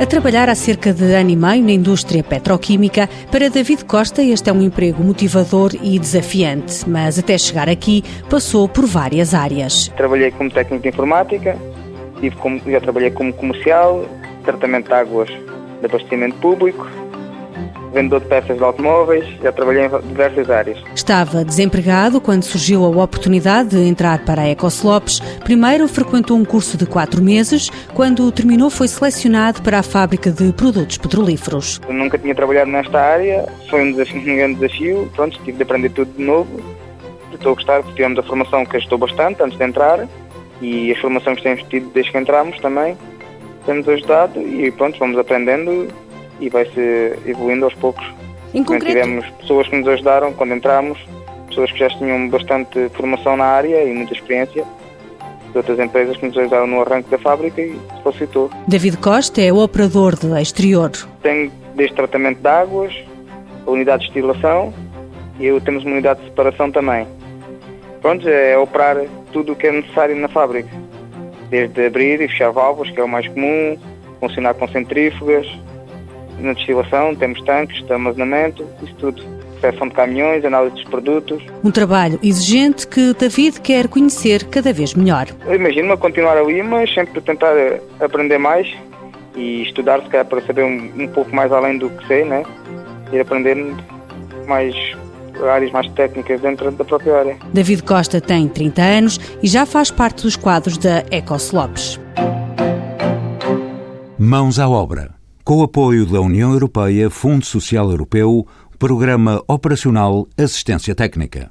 A trabalhar há cerca de ano e meio na indústria petroquímica, para David Costa este é um emprego motivador e desafiante, mas até chegar aqui passou por várias áreas. Trabalhei como técnico de informática, já trabalhei como comercial, tratamento de águas de abastecimento público, vendedor de peças de automóveis, já trabalhei em diversas áreas. Estava desempregado quando surgiu a oportunidade de entrar para a Ecoslopes. Primeiro frequentou um curso de quatro meses. Quando terminou, foi selecionado para a fábrica de produtos petrolíferos. Eu nunca tinha trabalhado nesta área, foi um, desafio, um grande desafio. Pronto, tive de aprender tudo de novo. Estou a gostar, porque tivemos a formação que ajudou bastante antes de entrar e as formações que temos tido desde que entramos também temos ajudado e pronto, vamos aprendendo e vai-se evoluindo aos poucos. Em concreto... Tivemos pessoas que nos ajudaram quando entramos, pessoas que já tinham bastante formação na área e muita experiência, de outras empresas que nos ajudaram no arranque da fábrica e facilitou. David Costa é o operador de exterior. Tem desde tratamento de águas, a unidade de destilação e eu temos uma unidade de separação também. Pronto, é operar tudo o que é necessário na fábrica. Desde abrir e fechar válvulas, que é o mais comum, funcionar com centrífugas, na destilação, temos tanques de armazenamento, isso tudo. Recepção de caminhões, análise dos produtos. Um trabalho exigente que David quer conhecer cada vez melhor. Imagino-me a continuar ali, mas sempre tentar aprender mais e estudar, se calhar, para saber um, um pouco mais além do que sei, né? E aprender mais áreas mais técnicas dentro da própria área. David Costa tem 30 anos e já faz parte dos quadros da Ecoslopes. Mãos à obra com o apoio da União Europeia, Fundo Social Europeu, Programa Operacional Assistência Técnica.